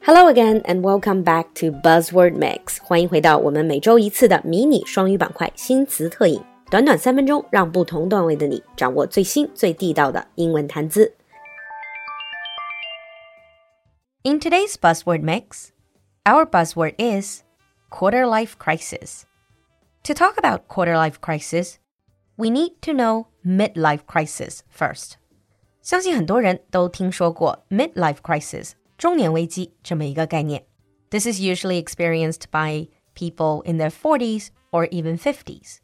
Hello again and welcome back to Buzzword Mix。欢迎回到我们每周一次的迷你双语板块新词特饮，短短三分钟，让不同段位的你掌握最新最地道的英文谈资。In today's Buzzword Mix, our buzzword is quarter life crisis. To talk about quarter life crisis, we need to know midlife crisis first. 相信很多人都听说过 midlife crisis 中年危机这么一个概念。This is usually experienced by people in their 40s or even 50s.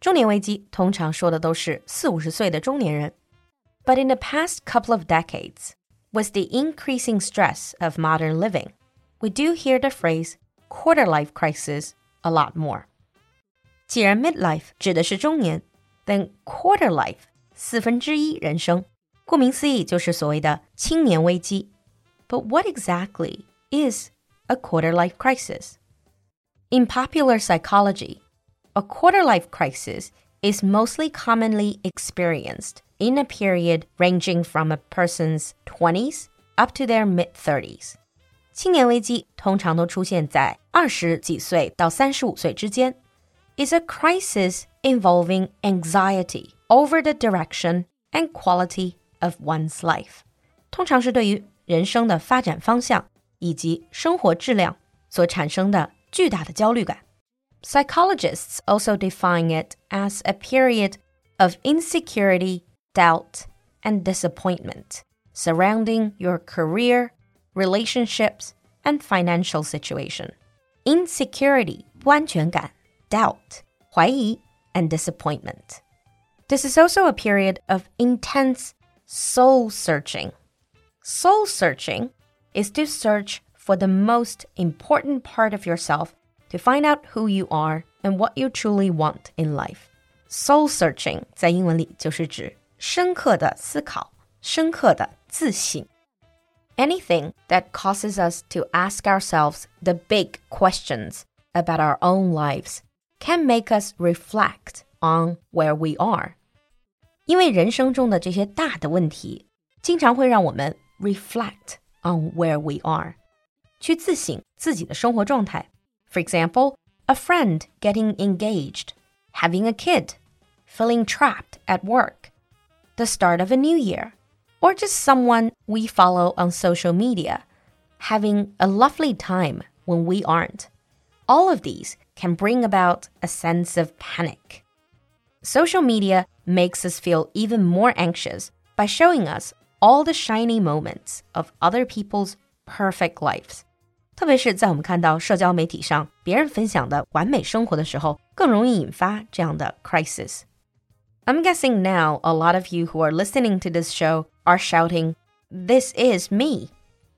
中年危机通常说的都是四五十岁的中年人。But in the past couple of decades, with the increasing stress of modern living, we do hear the phrase quarter life crisis a lot more. 既然 midlife 指的是中年 ，then quarter life 四分之一人生，顾名思义就是所谓的青年危机。but what exactly is a quarter life crisis? In popular psychology, a quarter life crisis is mostly commonly experienced in a period ranging from a person's 20s up to their mid 30s. 青年危机通常都出现在二十几岁到三十五岁之间。Is a crisis involving anxiety over the direction and quality of one's life. 通常是对于人生的发展方向以及生活质量所产生的巨大的焦虑感。Psychologists also define it as a period of insecurity, doubt, and disappointment surrounding your career, relationships, and financial situation. Insecurity, 不安全感, doubt, 怀疑, and disappointment. This is also a period of intense soul searching Soul searching is to search for the most important part of yourself to find out who you are and what you truly want in life. Soul searching 在英文里就是指深刻的思考、深刻的自省。Anything that causes us to ask ourselves the big questions about our own lives can make us reflect on where we are. 因为人生中的这些大的问题，经常会让我们 reflect on where we are. 去自省自己的生活状态. For example, a friend getting engaged, having a kid, feeling trapped at work, the start of a new year, or just someone we follow on social media, having a lovely time when we aren't. All of these can bring about a sense of panic. Social media makes us feel even more anxious by showing us all the shiny moments of other people's perfect lives. 特别是在我们看到社交媒体上别人分享的完美生活的时候，更容易引发这样的 crisis。I'm guessing now a lot of you who are listening to this show are shouting, This is me.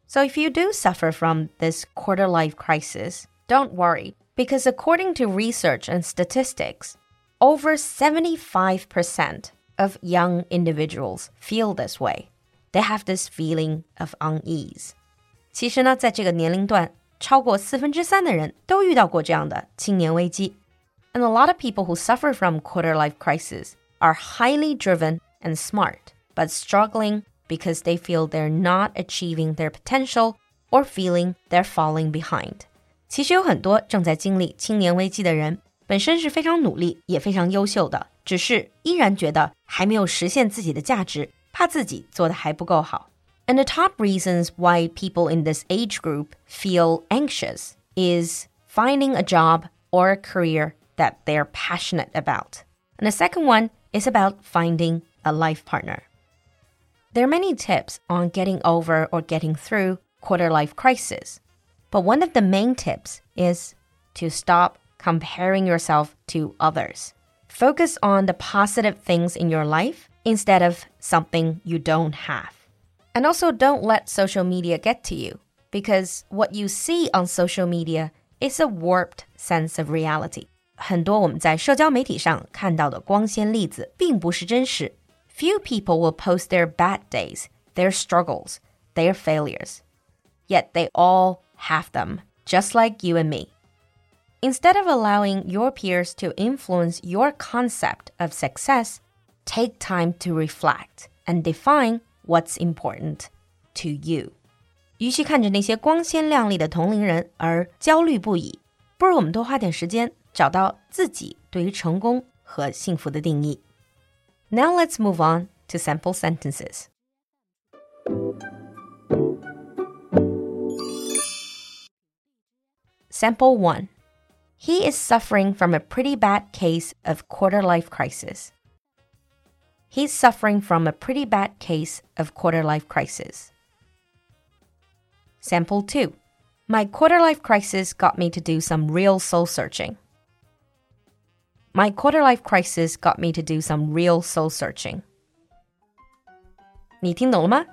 So if you do suffer from this quarter life crisis, don't worry, because according to research and statistics, over 75% of young individuals feel this way they have this feeling of unease. 其实呢，在这个年龄段，超过四分之三的人都遇到过这样的青年危机。And a lot of people who suffer from quarter life crisis are highly driven and smart, but struggling because they feel they're not achieving their potential or feeling they're falling behind. 其实有很多正在经历青年危机的人，本身是非常努力也非常优秀的，只是依然觉得还没有实现自己的价值，怕自己做的还不够好。And the top reasons why people in this age group feel anxious is finding a job or a career that they're passionate about. And the second one is about finding a life partner. There are many tips on getting over or getting through quarter life crisis. But one of the main tips is to stop comparing yourself to others. Focus on the positive things in your life instead of something you don't have. And also, don't let social media get to you because what you see on social media is a warped sense of reality. 很多我们在社交媒体上看到的光鲜例子并不是真实。Few people will post their bad days, their struggles, their failures. Yet they all have them, just like you and me. Instead of allowing your peers to influence your concept of success, take time to reflect and define what's important to you. 与其看着那些光鲜亮丽的同龄人而焦虑不已，不如我们多花点时间找到自己对于成功和幸福的定义。Now let's move on to sample sentences. Sample 1. He is suffering from a pretty bad case of quarter life crisis. He's suffering from a pretty bad case of quarter life crisis. Sample 2. My quarter life crisis got me to do some real soul searching. My quarter life crisis got me to do some real soul searching. 你听懂了吗？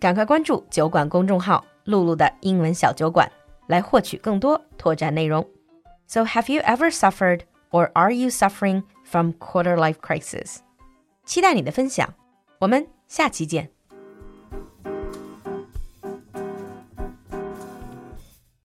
赶快关注酒馆公众号“露露的英文小酒馆”， 来获取更多拓展内容。So, have you ever suffered or are you suffering from quarter life crisis? 期待你的分享，我们下期见。